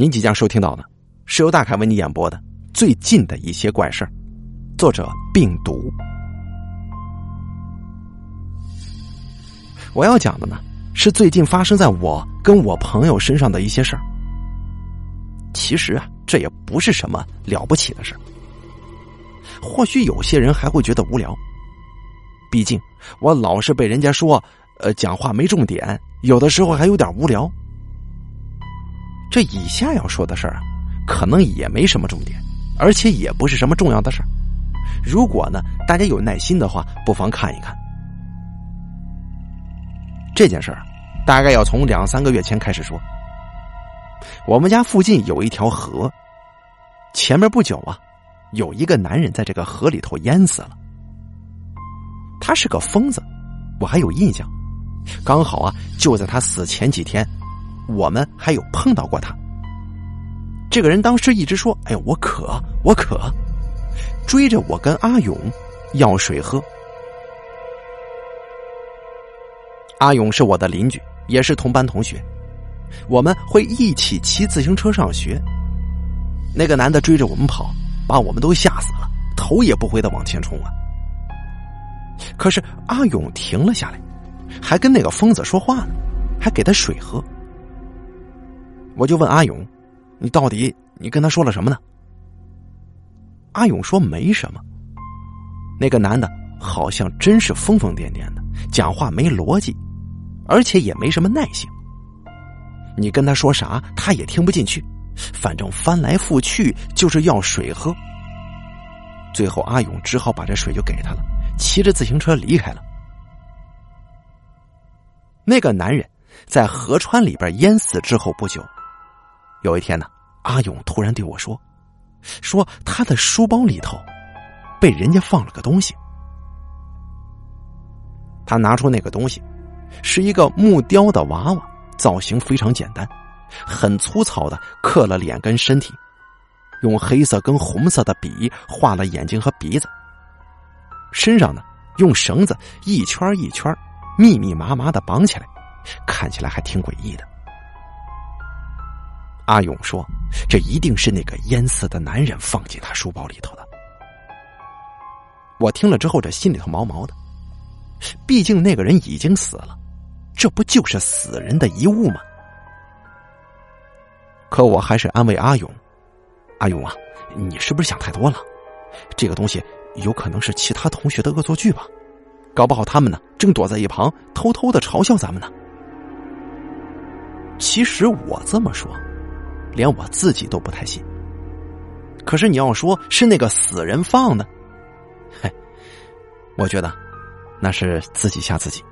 您即将收听到的，是由大凯为你演播的《最近的一些怪事儿》，作者病毒。我要讲的呢，是最近发生在我跟我朋友身上的一些事儿。其实啊，这也不是什么了不起的事儿。或许有些人还会觉得无聊，毕竟我老是被人家说，呃，讲话没重点，有的时候还有点无聊。这以下要说的事儿啊，可能也没什么重点，而且也不是什么重要的事儿。如果呢，大家有耐心的话，不妨看一看。这件事儿大概要从两三个月前开始说。我们家附近有一条河，前面不久啊，有一个男人在这个河里头淹死了。他是个疯子，我还有印象。刚好啊，就在他死前几天。我们还有碰到过他。这个人当时一直说：“哎，我渴，我渴。”追着我跟阿勇要水喝。阿勇是我的邻居，也是同班同学，我们会一起骑自行车上学。那个男的追着我们跑，把我们都吓死了，头也不回的往前冲啊！可是阿勇停了下来，还跟那个疯子说话呢，还给他水喝。我就问阿勇：“你到底你跟他说了什么呢？”阿勇说：“没什么。”那个男的好像真是疯疯癫癫的，讲话没逻辑，而且也没什么耐性。你跟他说啥，他也听不进去，反正翻来覆去就是要水喝。最后，阿勇只好把这水就给他了，骑着自行车离开了。那个男人在河川里边淹死之后不久。有一天呢，阿勇突然对我说：“说他的书包里头被人家放了个东西。”他拿出那个东西，是一个木雕的娃娃，造型非常简单，很粗糙的刻了脸跟身体，用黑色跟红色的笔画了眼睛和鼻子。身上呢，用绳子一圈一圈密密麻麻的绑起来，看起来还挺诡异的。阿勇说：“这一定是那个淹死的男人放进他书包里头的。”我听了之后，这心里头毛毛的。毕竟那个人已经死了，这不就是死人的遗物吗？可我还是安慰阿勇：“阿勇啊，你是不是想太多了？这个东西有可能是其他同学的恶作剧吧？搞不好他们呢，正躲在一旁偷偷的嘲笑咱们呢。”其实我这么说。连我自己都不太信。可是你要说是那个死人放的，嘿，我觉得那是自己吓自己。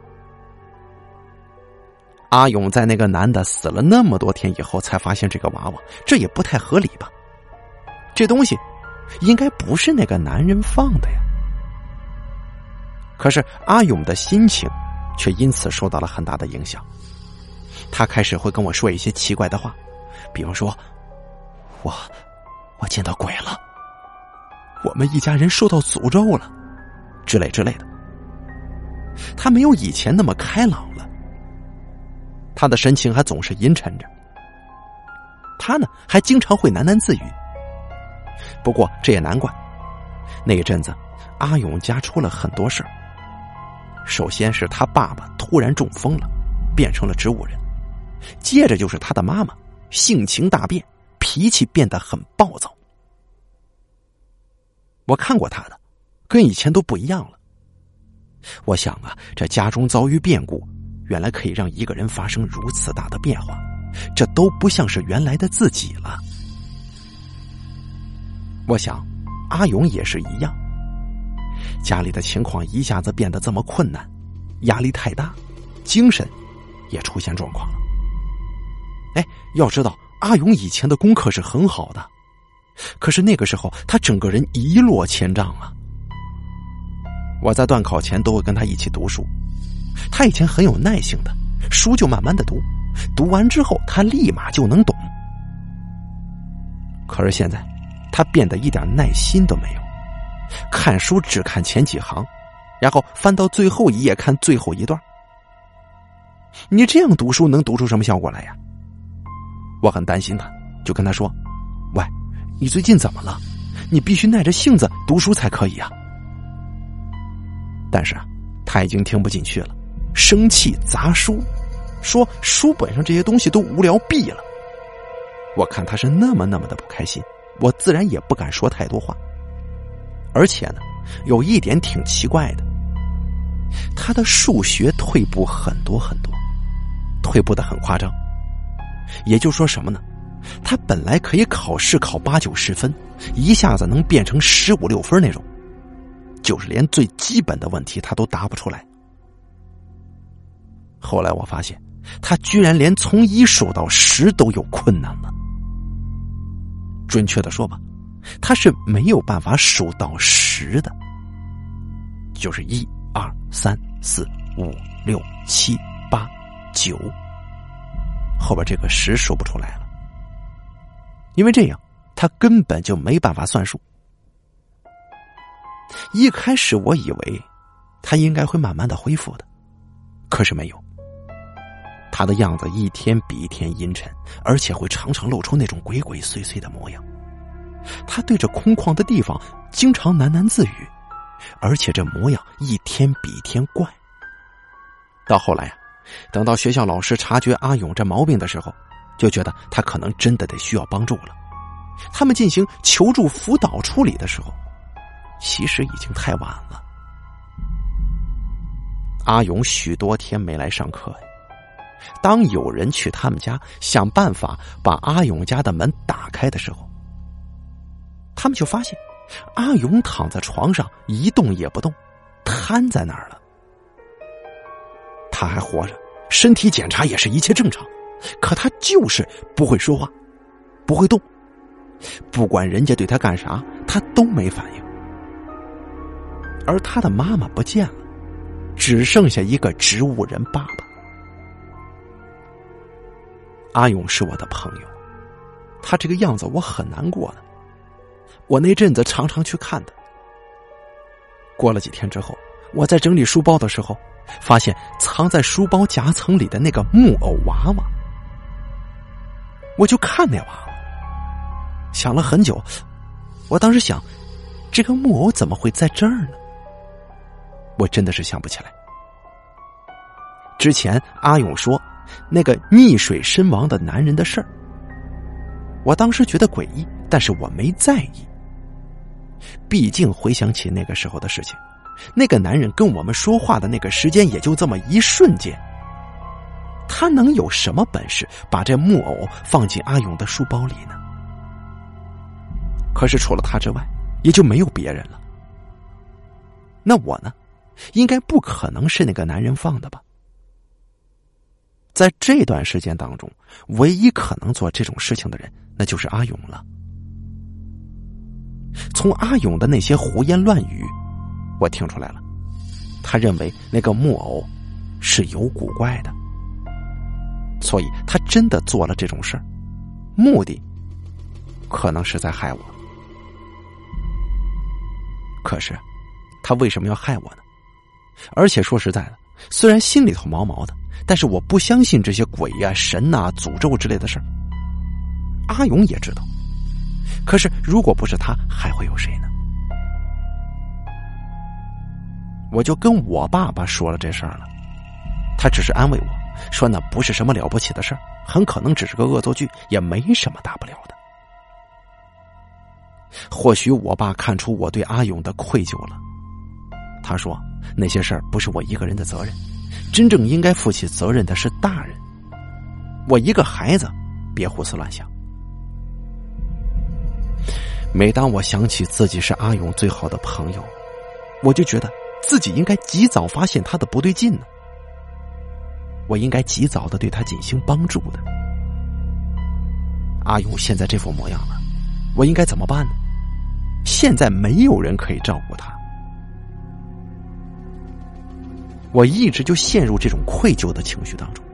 阿勇在那个男的死了那么多天以后才发现这个娃娃，这也不太合理吧？这东西应该不是那个男人放的呀。可是阿勇的心情却因此受到了很大的影响，他开始会跟我说一些奇怪的话。比方说，我我见到鬼了，我们一家人受到诅咒了，之类之类的。他没有以前那么开朗了，他的神情还总是阴沉着。他呢，还经常会喃喃自语。不过这也难怪，那一阵子阿勇家出了很多事儿。首先是他爸爸突然中风了，变成了植物人，接着就是他的妈妈。性情大变，脾气变得很暴躁。我看过他的，跟以前都不一样了。我想啊，这家中遭遇变故，原来可以让一个人发生如此大的变化，这都不像是原来的自己了。我想，阿勇也是一样，家里的情况一下子变得这么困难，压力太大，精神也出现状况了。哎，要知道阿勇以前的功课是很好的，可是那个时候他整个人一落千丈啊！我在段考前都会跟他一起读书，他以前很有耐性的，书就慢慢的读，读完之后他立马就能懂。可是现在，他变得一点耐心都没有，看书只看前几行，然后翻到最后一页看最后一段。你这样读书能读出什么效果来呀？我很担心他，就跟他说：“喂，你最近怎么了？你必须耐着性子读书才可以啊！”但是啊，他已经听不进去了，生气砸书，说书本上这些东西都无聊毙了。我看他是那么那么的不开心，我自然也不敢说太多话。而且呢，有一点挺奇怪的，他的数学退步很多很多，退步的很夸张。也就说什么呢？他本来可以考试考八九十分，一下子能变成十五六分那种，就是连最基本的问题他都答不出来。后来我发现，他居然连从一数到十都有困难了。准确的说吧，他是没有办法数到十的，就是一二三四五六七八九，后边这个十说不出来了，因为这样他根本就没办法算数。一开始我以为他应该会慢慢的恢复的，可是没有。他的样子一天比一天阴沉，而且会常常露出那种鬼鬼祟祟的模样。他对着空旷的地方经常喃喃自语，而且这模样一天比一天怪。到后来啊，等到学校老师察觉阿勇这毛病的时候，就觉得他可能真的得需要帮助了。他们进行求助辅导处理的时候，其实已经太晚了。阿勇许多天没来上课。当有人去他们家想办法把阿勇家的门打开的时候，他们就发现阿勇躺在床上一动也不动，瘫在那儿了。他还活着，身体检查也是一切正常，可他就是不会说话，不会动，不管人家对他干啥，他都没反应。而他的妈妈不见了，只剩下一个植物人爸爸。阿勇是我的朋友，他这个样子我很难过的。我那阵子常常去看他。过了几天之后，我在整理书包的时候，发现藏在书包夹层里的那个木偶娃娃。我就看那娃娃，想了很久。我当时想，这个木偶怎么会在这儿呢？我真的是想不起来。之前阿勇说。那个溺水身亡的男人的事儿，我当时觉得诡异，但是我没在意。毕竟回想起那个时候的事情，那个男人跟我们说话的那个时间也就这么一瞬间。他能有什么本事把这木偶放进阿勇的书包里呢？可是除了他之外，也就没有别人了。那我呢？应该不可能是那个男人放的吧？在这段时间当中，唯一可能做这种事情的人，那就是阿勇了。从阿勇的那些胡言乱语，我听出来了，他认为那个木偶是有古怪的，所以他真的做了这种事儿，目的可能是在害我。可是，他为什么要害我呢？而且说实在的，虽然心里头毛毛的。但是我不相信这些鬼呀、神呐、诅咒之类的事儿。阿勇也知道，可是如果不是他，还会有谁呢？我就跟我爸爸说了这事儿了，他只是安慰我说那不是什么了不起的事儿，很可能只是个恶作剧，也没什么大不了的。或许我爸看出我对阿勇的愧疚了，他说那些事儿不是我一个人的责任。真正应该负起责任的是大人。我一个孩子，别胡思乱想。每当我想起自己是阿勇最好的朋友，我就觉得自己应该及早发现他的不对劲呢。我应该及早的对他进行帮助的。阿勇现在这副模样了，我应该怎么办呢？现在没有人可以照顾他。我一直就陷入这种愧疚的情绪当中。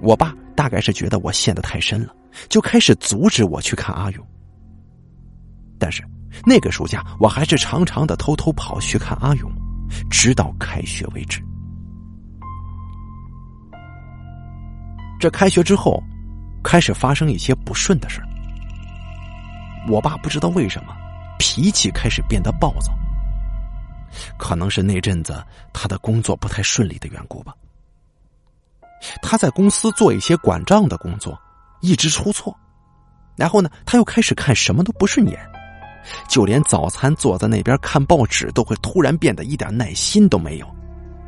我爸大概是觉得我陷得太深了，就开始阻止我去看阿勇。但是那个暑假，我还是常常的偷偷跑去看阿勇，直到开学为止。这开学之后，开始发生一些不顺的事我爸不知道为什么脾气开始变得暴躁，可能是那阵子他的工作不太顺利的缘故吧。他在公司做一些管账的工作，一直出错，然后呢，他又开始看什么都不顺眼，就连早餐坐在那边看报纸都会突然变得一点耐心都没有，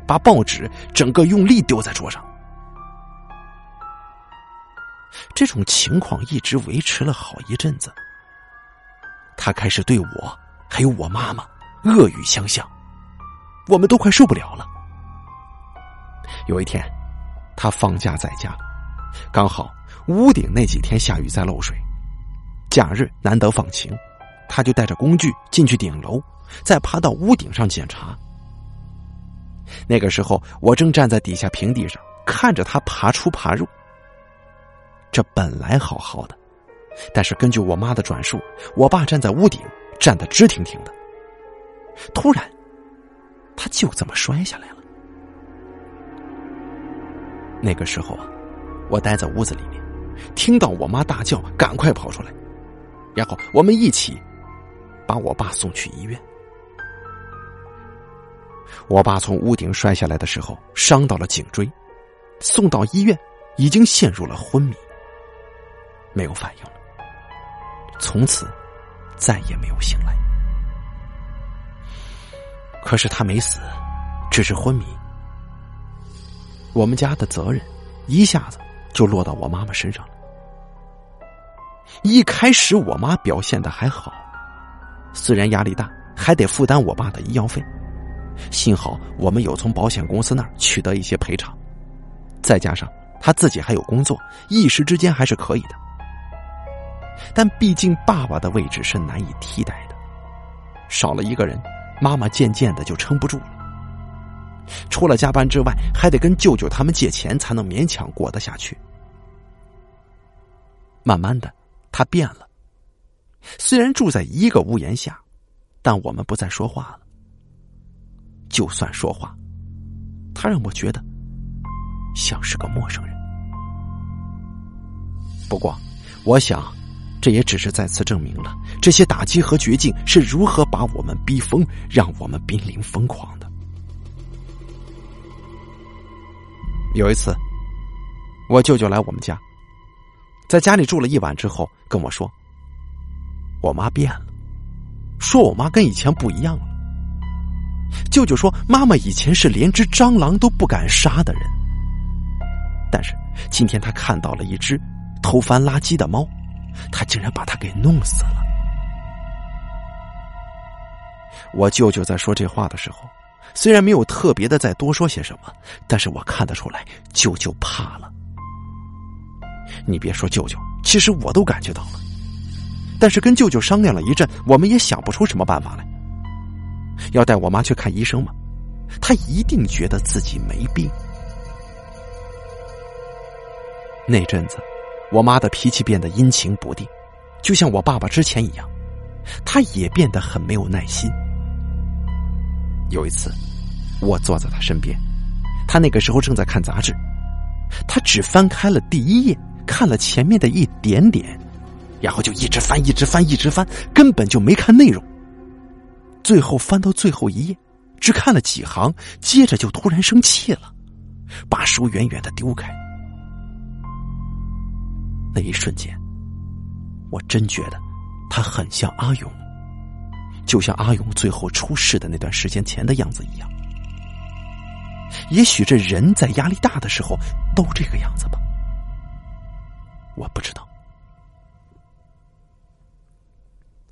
把报纸整个用力丢在桌上。这种情况一直维持了好一阵子。他开始对我还有我妈妈恶语相向，我们都快受不了了。有一天，他放假在家，刚好屋顶那几天下雨在漏水，假日难得放晴，他就带着工具进去顶楼，再爬到屋顶上检查。那个时候，我正站在底下平地上看着他爬出爬入。这本来好好的。但是根据我妈的转述，我爸站在屋顶站得直挺挺的。突然，他就这么摔下来了。那个时候啊，我待在屋子里面，听到我妈大叫，赶快跑出来，然后我们一起把我爸送去医院。我爸从屋顶摔下来的时候伤到了颈椎，送到医院已经陷入了昏迷，没有反应了。从此，再也没有醒来。可是他没死，只是昏迷。我们家的责任一下子就落到我妈妈身上了。一开始我妈表现的还好，虽然压力大，还得负担我爸的医药费。幸好我们有从保险公司那儿取得一些赔偿，再加上他自己还有工作，一时之间还是可以的。但毕竟爸爸的位置是难以替代的，少了一个人，妈妈渐渐的就撑不住了。除了加班之外，还得跟舅舅他们借钱，才能勉强过得下去。慢慢的，他变了。虽然住在一个屋檐下，但我们不再说话了。就算说话，他让我觉得像是个陌生人。不过，我想。这也只是再次证明了这些打击和绝境是如何把我们逼疯，让我们濒临疯狂的。有一次，我舅舅来我们家，在家里住了一晚之后，跟我说：“我妈变了，说我妈跟以前不一样了。”舅舅说：“妈妈以前是连只蟑螂都不敢杀的人，但是今天他看到了一只偷翻垃圾的猫。”他竟然把它给弄死了！我舅舅在说这话的时候，虽然没有特别的再多说些什么，但是我看得出来，舅舅怕了。你别说舅舅，其实我都感觉到了。但是跟舅舅商量了一阵，我们也想不出什么办法来。要带我妈去看医生吗？他一定觉得自己没病。那阵子。我妈的脾气变得阴晴不定，就像我爸爸之前一样，她也变得很没有耐心。有一次，我坐在她身边，她那个时候正在看杂志，她只翻开了第一页，看了前面的一点点，然后就一直翻，一直翻，一直翻，根本就没看内容。最后翻到最后一页，只看了几行，接着就突然生气了，把书远远的丢开。那一瞬间，我真觉得他很像阿勇，就像阿勇最后出事的那段时间前的样子一样。也许这人在压力大的时候都这个样子吧，我不知道。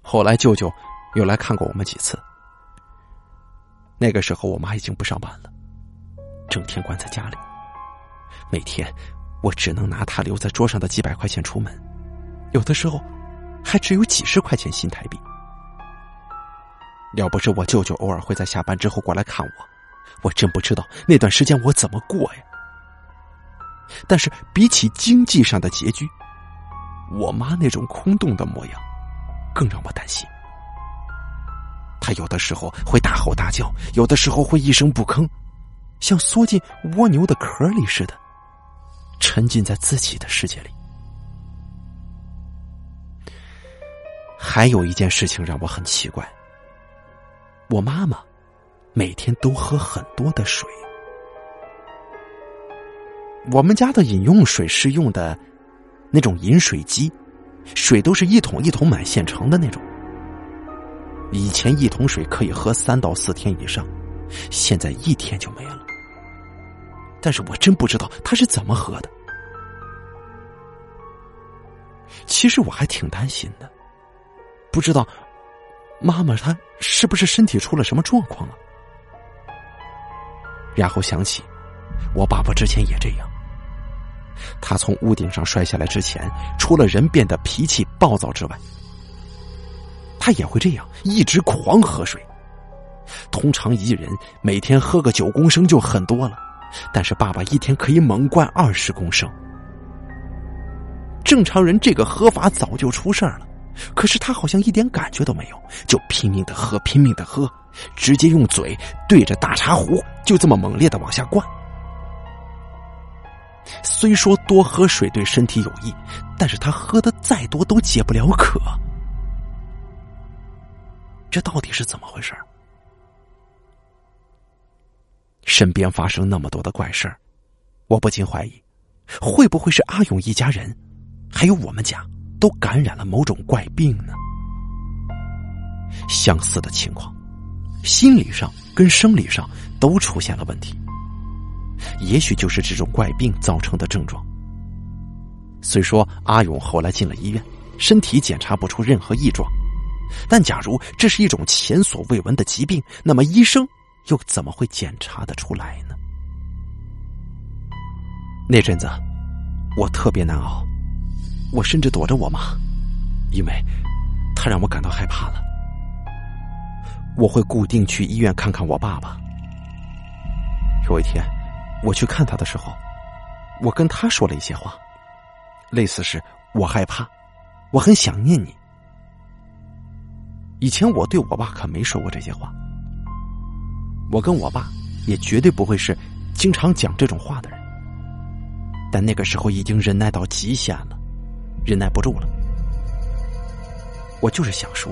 后来舅舅又来看过我们几次，那个时候我妈已经不上班了，整天关在家里，每天。我只能拿她留在桌上的几百块钱出门，有的时候还只有几十块钱新台币。要不是我舅舅偶尔会在下班之后过来看我，我真不知道那段时间我怎么过呀。但是比起经济上的拮据，我妈那种空洞的模样更让我担心。他有的时候会大吼大叫，有的时候会一声不吭，像缩进蜗牛的壳里似的。沉浸在自己的世界里。还有一件事情让我很奇怪，我妈妈每天都喝很多的水。我们家的饮用水是用的那种饮水机，水都是一桶一桶买现成的那种。以前一桶水可以喝三到四天以上，现在一天就没了。但是我真不知道他是怎么喝的。其实我还挺担心的，不知道妈妈她是不是身体出了什么状况啊？然后想起我爸爸之前也这样，他从屋顶上摔下来之前，除了人变得脾气暴躁之外，他也会这样一直狂喝水。通常一人每天喝个九公升就很多了，但是爸爸一天可以猛灌二十公升。正常人这个喝法早就出事了，可是他好像一点感觉都没有，就拼命的喝，拼命的喝，直接用嘴对着大茶壶，就这么猛烈的往下灌。虽说多喝水对身体有益，但是他喝的再多都解不了渴。这到底是怎么回事身边发生那么多的怪事儿，我不禁怀疑，会不会是阿勇一家人？还有我们家都感染了某种怪病呢，相似的情况，心理上跟生理上都出现了问题，也许就是这种怪病造成的症状。虽说阿勇后来进了医院，身体检查不出任何异状，但假如这是一种前所未闻的疾病，那么医生又怎么会检查得出来呢？那阵子我特别难熬。我甚至躲着我妈，因为她让我感到害怕了。我会固定去医院看看我爸爸。有一天，我去看他的时候，我跟他说了一些话，类似是“我害怕，我很想念你”。以前我对我爸可没说过这些话。我跟我爸也绝对不会是经常讲这种话的人，但那个时候已经忍耐到极限了。忍耐不住了，我就是想说，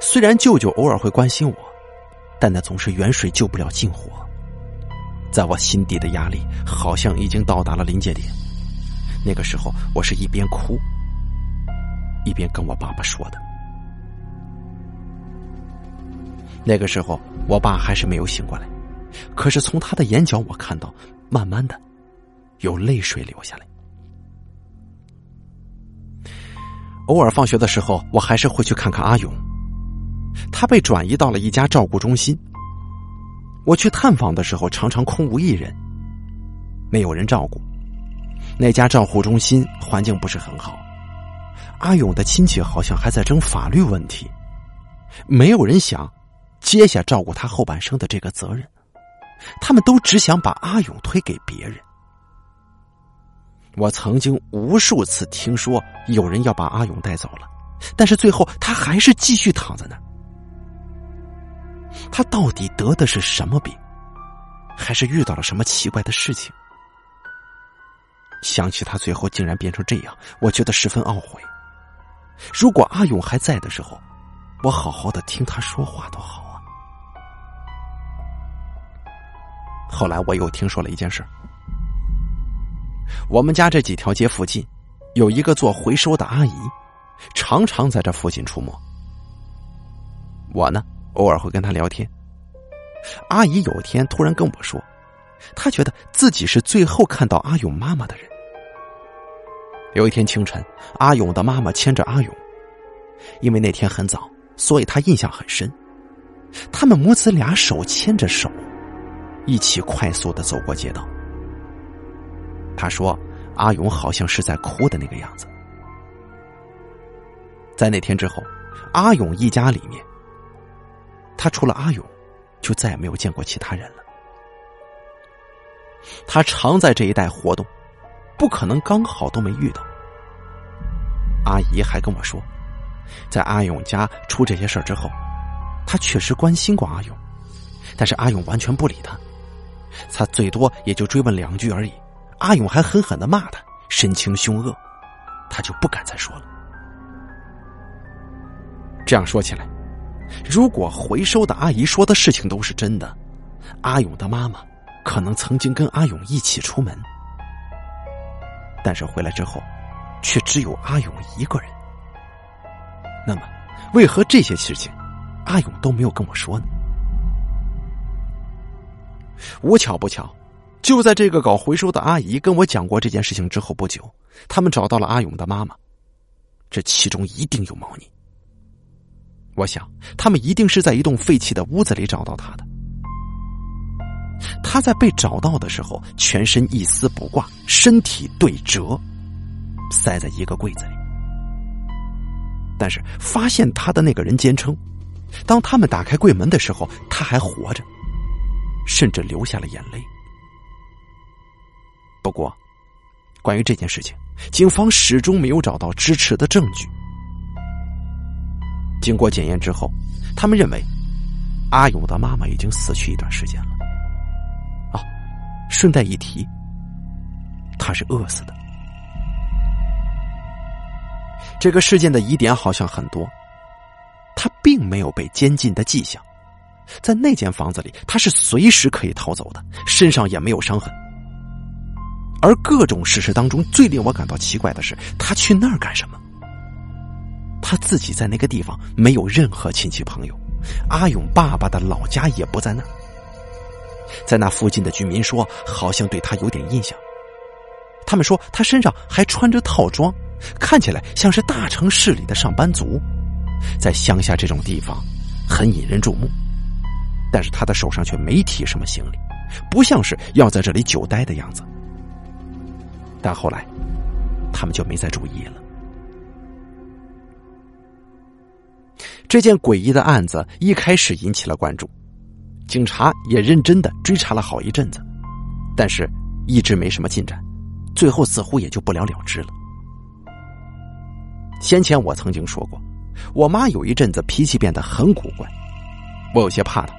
虽然舅舅偶尔会关心我，但那总是远水救不了近火。在我心底的压力好像已经到达了临界点。那个时候，我是一边哭，一边跟我爸爸说的。那个时候，我爸还是没有醒过来，可是从他的眼角，我看到慢慢的有泪水流下来。偶尔放学的时候，我还是会去看看阿勇。他被转移到了一家照顾中心。我去探访的时候，常常空无一人，没有人照顾。那家照护中心环境不是很好。阿勇的亲戚好像还在争法律问题，没有人想接下照顾他后半生的这个责任。他们都只想把阿勇推给别人。我曾经无数次听说有人要把阿勇带走了，但是最后他还是继续躺在那。他到底得的是什么病，还是遇到了什么奇怪的事情？想起他最后竟然变成这样，我觉得十分懊悔。如果阿勇还在的时候，我好好的听他说话多好啊。后来我又听说了一件事。我们家这几条街附近，有一个做回收的阿姨，常常在这附近出没。我呢，偶尔会跟她聊天。阿姨有天突然跟我说，她觉得自己是最后看到阿勇妈妈的人。有一天清晨，阿勇的妈妈牵着阿勇，因为那天很早，所以她印象很深。他们母子俩手牵着手，一起快速的走过街道。他说：“阿勇好像是在哭的那个样子。”在那天之后，阿勇一家里面，他除了阿勇，就再也没有见过其他人了。他常在这一带活动，不可能刚好都没遇到。阿姨还跟我说，在阿勇家出这些事儿之后，他确实关心过阿勇，但是阿勇完全不理他，他最多也就追问两句而已。阿勇还狠狠的骂他，神情凶恶，他就不敢再说了。这样说起来，如果回收的阿姨说的事情都是真的，阿勇的妈妈可能曾经跟阿勇一起出门，但是回来之后，却只有阿勇一个人。那么，为何这些事情阿勇都没有跟我说呢？无巧不巧，就在这个搞回收的阿姨跟我讲过这件事情之后不久，他们找到了阿勇的妈妈。这其中一定有猫腻。我想，他们一定是在一栋废弃的屋子里找到他的。他在被找到的时候，全身一丝不挂，身体对折，塞在一个柜子里。但是发现他的那个人坚称，当他们打开柜门的时候，他还活着，甚至流下了眼泪。不过，关于这件事情，警方始终没有找到支持的证据。经过检验之后，他们认为阿勇的妈妈已经死去一段时间了。啊，顺带一提，他是饿死的。这个事件的疑点好像很多，他并没有被监禁的迹象，在那间房子里，他是随时可以逃走的，身上也没有伤痕。而各种事实当中，最令我感到奇怪的是，他去那儿干什么？他自己在那个地方没有任何亲戚朋友，阿勇爸爸的老家也不在那。在那附近的居民说，好像对他有点印象。他们说他身上还穿着套装，看起来像是大城市里的上班族，在乡下这种地方很引人注目。但是他的手上却没提什么行李，不像是要在这里久待的样子。但后来，他们就没再注意了。这件诡异的案子一开始引起了关注，警察也认真的追查了好一阵子，但是一直没什么进展，最后似乎也就不了了之了。先前我曾经说过，我妈有一阵子脾气变得很古怪，我有些怕她，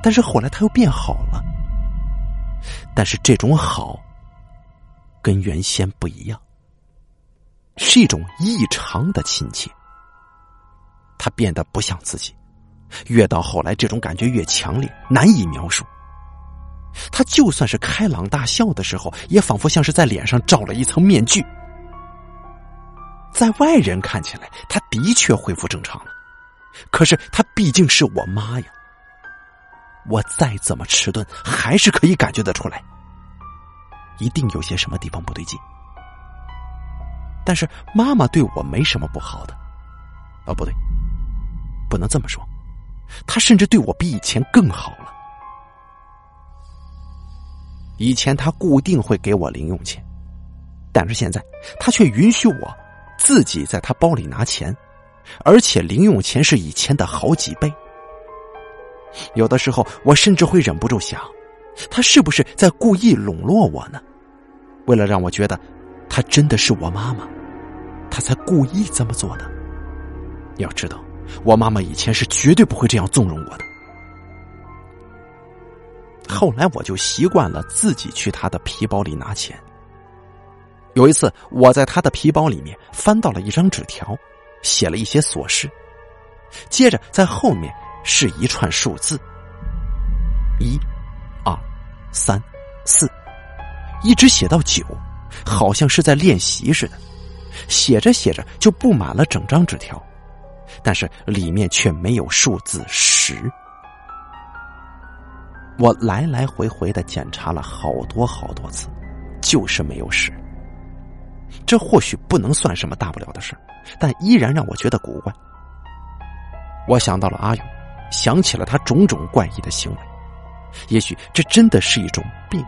但是后来她又变好了。但是这种好，跟原先不一样，是一种异常的亲切。他变得不像自己，越到后来，这种感觉越强烈，难以描述。他就算是开朗大笑的时候，也仿佛像是在脸上罩了一层面具。在外人看起来，他的确恢复正常了，可是他毕竟是我妈呀。我再怎么迟钝，还是可以感觉得出来，一定有些什么地方不对劲。但是妈妈对我没什么不好的，啊，不对。不能这么说，他甚至对我比以前更好了。以前他固定会给我零用钱，但是现在他却允许我自己在他包里拿钱，而且零用钱是以前的好几倍。有的时候，我甚至会忍不住想，他是不是在故意笼络我呢？为了让我觉得他真的是我妈妈，他才故意这么做的。要知道。我妈妈以前是绝对不会这样纵容我的。后来我就习惯了自己去他的皮包里拿钱。有一次，我在他的皮包里面翻到了一张纸条，写了一些琐事，接着在后面是一串数字：一、二、三、四，一直写到九，好像是在练习似的。写着写着就布满了整张纸条。但是里面却没有数字十。我来来回回的检查了好多好多次，就是没有十。这或许不能算什么大不了的事但依然让我觉得古怪。我想到了阿勇，想起了他种种怪异的行为。也许这真的是一种病，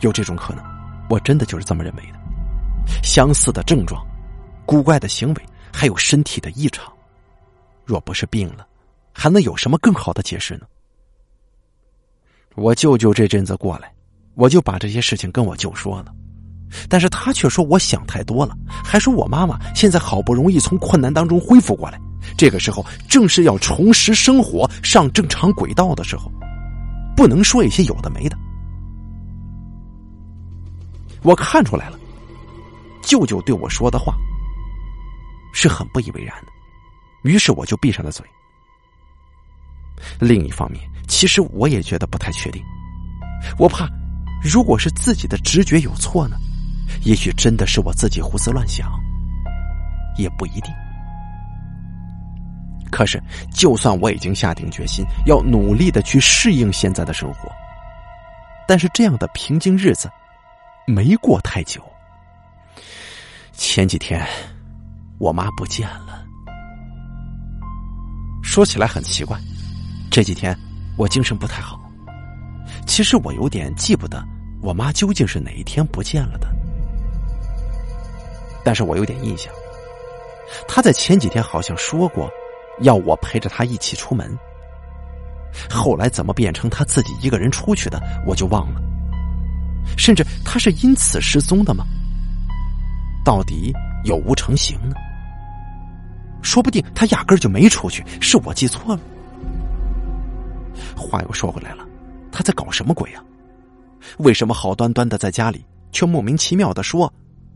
有这种可能。我真的就是这么认为的。相似的症状，古怪的行为，还有身体的异常。若不是病了，还能有什么更好的解释呢？我舅舅这阵子过来，我就把这些事情跟我舅说了，但是他却说我想太多了，还说我妈妈现在好不容易从困难当中恢复过来，这个时候正是要重拾生活、上正常轨道的时候，不能说一些有的没的。我看出来了，舅舅对我说的话是很不以为然的。于是我就闭上了嘴。另一方面，其实我也觉得不太确定，我怕，如果是自己的直觉有错呢？也许真的是我自己胡思乱想，也不一定。可是，就算我已经下定决心要努力的去适应现在的生活，但是这样的平静日子没过太久，前几天我妈不见了。说起来很奇怪。这几天我精神不太好，其实我有点记不得我妈究竟是哪一天不见了的，但是我有点印象，她在前几天好像说过要我陪着她一起出门，后来怎么变成她自己一个人出去的，我就忘了，甚至她是因此失踪的吗？到底有无成型呢？说不定他压根就没出去，是我记错了。话又说回来了，他在搞什么鬼啊？为什么好端端的在家里，却莫名其妙的说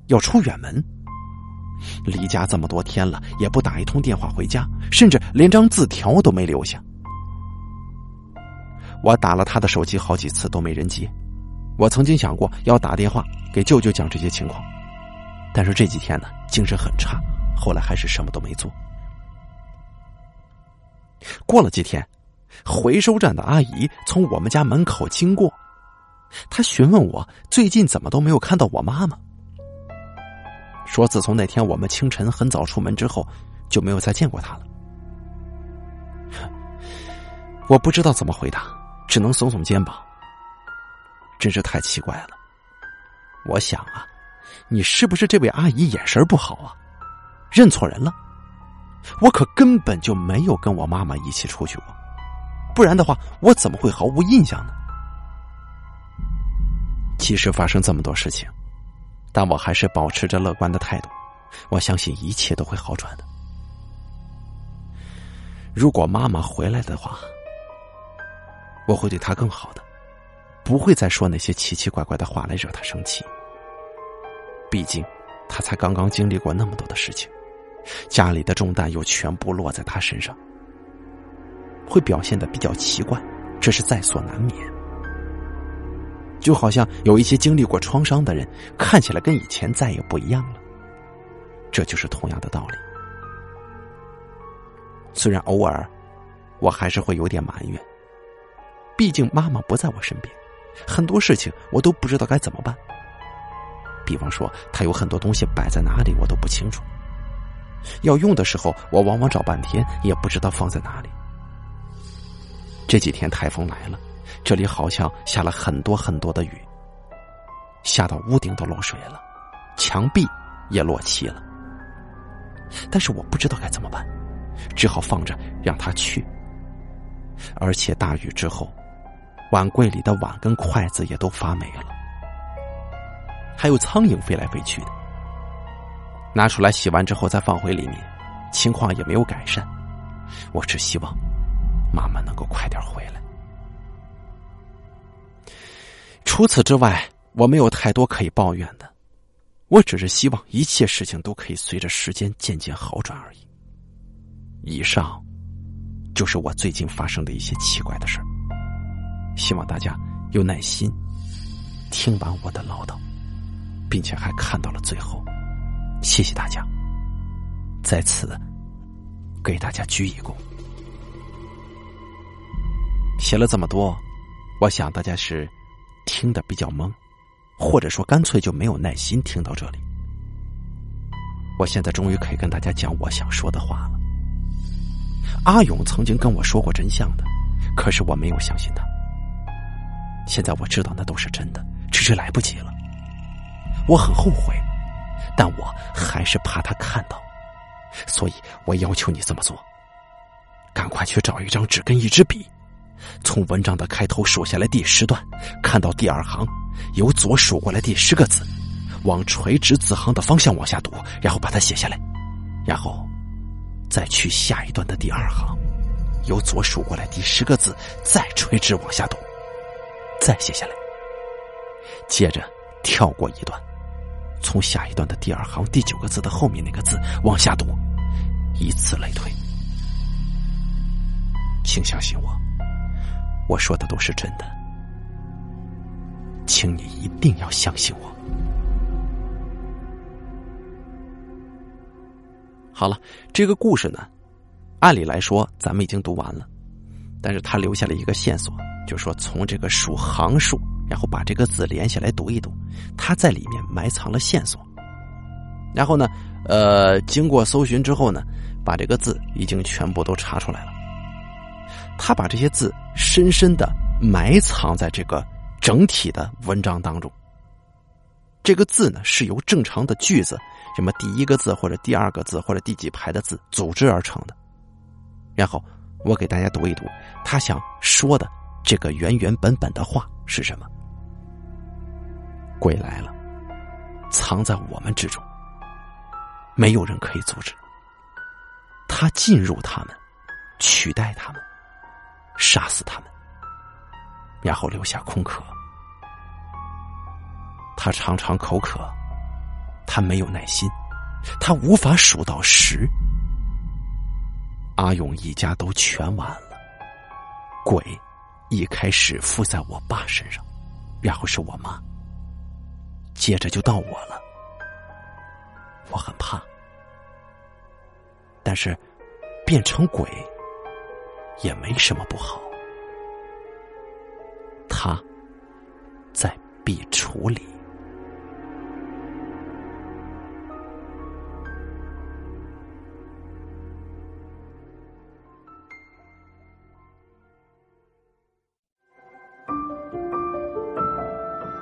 要出远门？离家这么多天了，也不打一通电话回家，甚至连张字条都没留下。我打了他的手机好几次都没人接。我曾经想过要打电话给舅舅讲这些情况，但是这几天呢精神很差，后来还是什么都没做。过了几天。回收站的阿姨从我们家门口经过，她询问我最近怎么都没有看到我妈妈。说自从那天我们清晨很早出门之后，就没有再见过她了。我不知道怎么回答，只能耸耸肩膀。真是太奇怪了。我想啊，你是不是这位阿姨眼神不好啊？认错人了？我可根本就没有跟我妈妈一起出去过。不然的话，我怎么会毫无印象呢？其实发生这么多事情，但我还是保持着乐观的态度。我相信一切都会好转的。如果妈妈回来的话，我会对她更好的，不会再说那些奇奇怪怪的话来惹她生气。毕竟，她才刚刚经历过那么多的事情，家里的重担又全部落在他身上。会表现的比较奇怪，这是在所难免。就好像有一些经历过创伤的人，看起来跟以前再也不一样了。这就是同样的道理。虽然偶尔，我还是会有点埋怨。毕竟妈妈不在我身边，很多事情我都不知道该怎么办。比方说，她有很多东西摆在哪里，我都不清楚。要用的时候，我往往找半天也不知道放在哪里。这几天台风来了，这里好像下了很多很多的雨，下到屋顶都漏水了，墙壁也落漆了。但是我不知道该怎么办，只好放着让他去。而且大雨之后，碗柜里的碗跟筷子也都发霉了，还有苍蝇飞来飞去的。拿出来洗完之后再放回里面，情况也没有改善。我只希望。妈妈能够快点回来。除此之外，我没有太多可以抱怨的，我只是希望一切事情都可以随着时间渐渐好转而已。以上就是我最近发生的一些奇怪的事，希望大家有耐心听完我的唠叨，并且还看到了最后，谢谢大家，在此给大家鞠一躬。写了这么多，我想大家是听得比较懵，或者说干脆就没有耐心听到这里。我现在终于可以跟大家讲我想说的话了。阿勇曾经跟我说过真相的，可是我没有相信他。现在我知道那都是真的，只是来不及了。我很后悔，但我还是怕他看到，所以我要求你这么做：赶快去找一张纸跟一支笔。从文章的开头数下来第十段，看到第二行，由左数过来第十个字，往垂直字行的方向往下读，然后把它写下来，然后再去下一段的第二行，由左数过来第十个字，再垂直往下读，再写下来。接着跳过一段，从下一段的第二行第九个字的后面那个字往下读，以此类推。请相信我，我说的都是真的，请你一定要相信我。好了，这个故事呢，按理来说咱们已经读完了，但是他留下了一个线索，就说从这个数行数，然后把这个字连下来读一读，他在里面埋藏了线索。然后呢，呃，经过搜寻之后呢，把这个字已经全部都查出来了。他把这些字深深的埋藏在这个整体的文章当中。这个字呢，是由正常的句子。什么第一个字或者第二个字或者第几排的字组织而成的，然后我给大家读一读他想说的这个原原本本的话是什么？鬼来了，藏在我们之中，没有人可以阻止。他进入他们，取代他们，杀死他们，然后留下空壳。他常常口渴。他没有耐心，他无法数到十。阿勇一家都全完了。鬼一开始附在我爸身上，然后是我妈，接着就到我了。我很怕，但是变成鬼也没什么不好。他在壁橱里。